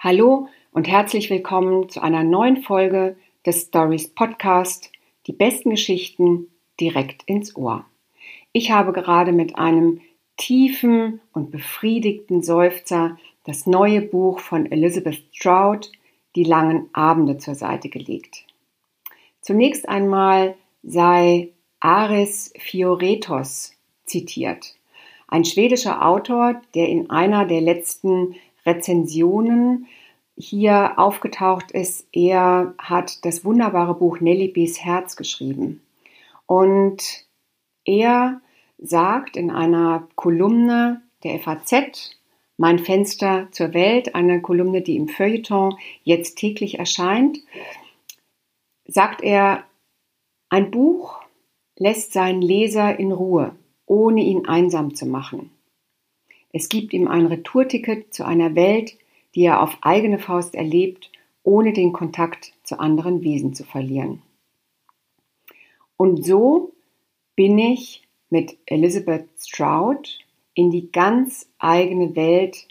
Hallo und herzlich willkommen zu einer neuen Folge des Stories Podcast, die besten Geschichten direkt ins Ohr. Ich habe gerade mit einem tiefen und befriedigten Seufzer das neue Buch von Elizabeth Stroud, Die langen Abende, zur Seite gelegt. Zunächst einmal sei Aris Fioretos zitiert. Ein schwedischer Autor, der in einer der letzten Rezensionen hier aufgetaucht ist. Er hat das wunderbare Buch Nelly B's Herz geschrieben. Und er sagt in einer Kolumne der FAZ, Mein Fenster zur Welt, eine Kolumne, die im Feuilleton jetzt täglich erscheint, sagt er, ein Buch lässt seinen Leser in Ruhe, ohne ihn einsam zu machen. Es gibt ihm ein Retourticket zu einer Welt, die er auf eigene Faust erlebt, ohne den Kontakt zu anderen Wesen zu verlieren. Und so bin ich mit Elizabeth Stroud in die ganz eigene Welt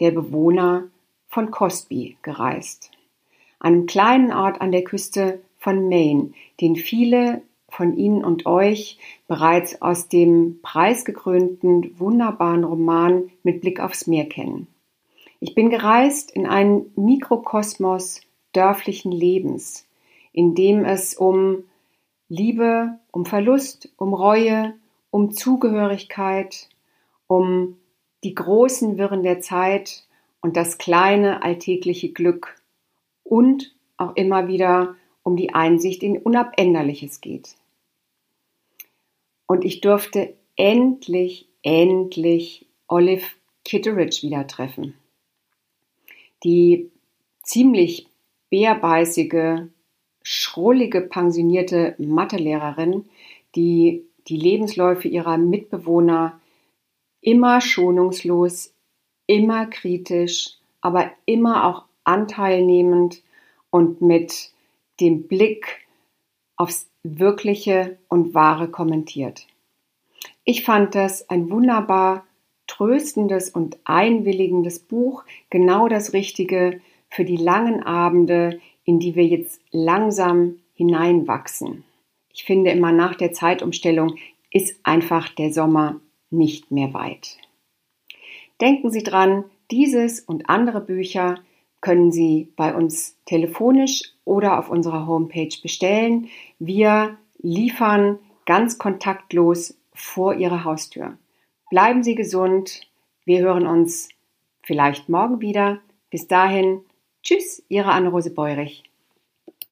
der Bewohner von Cosby gereist, einem kleinen Ort an der Küste von Maine, den viele von Ihnen und euch bereits aus dem preisgekrönten, wunderbaren Roman mit Blick aufs Meer kennen. Ich bin gereist in einen Mikrokosmos dörflichen Lebens, in dem es um Liebe, um Verlust, um Reue, um Zugehörigkeit, um die großen Wirren der Zeit und das kleine alltägliche Glück und auch immer wieder um die Einsicht in Unabänderliches geht. Und ich durfte endlich, endlich Olive Kitteridge wieder treffen. Die ziemlich bärbeißige, schrullige, pensionierte Mathelehrerin, die die Lebensläufe ihrer Mitbewohner immer schonungslos, immer kritisch, aber immer auch anteilnehmend und mit dem Blick aufs Wirkliche und Wahre kommentiert. Ich fand das ein wunderbar tröstendes und einwilligendes Buch, genau das Richtige für die langen Abende, in die wir jetzt langsam hineinwachsen. Ich finde immer nach der Zeitumstellung ist einfach der Sommer nicht mehr weit. Denken Sie dran, dieses und andere Bücher können Sie bei uns telefonisch oder auf unserer Homepage bestellen. Wir liefern ganz kontaktlos vor Ihrer Haustür. Bleiben Sie gesund. Wir hören uns vielleicht morgen wieder. Bis dahin, tschüss, Ihre Anne-Rose Beurich.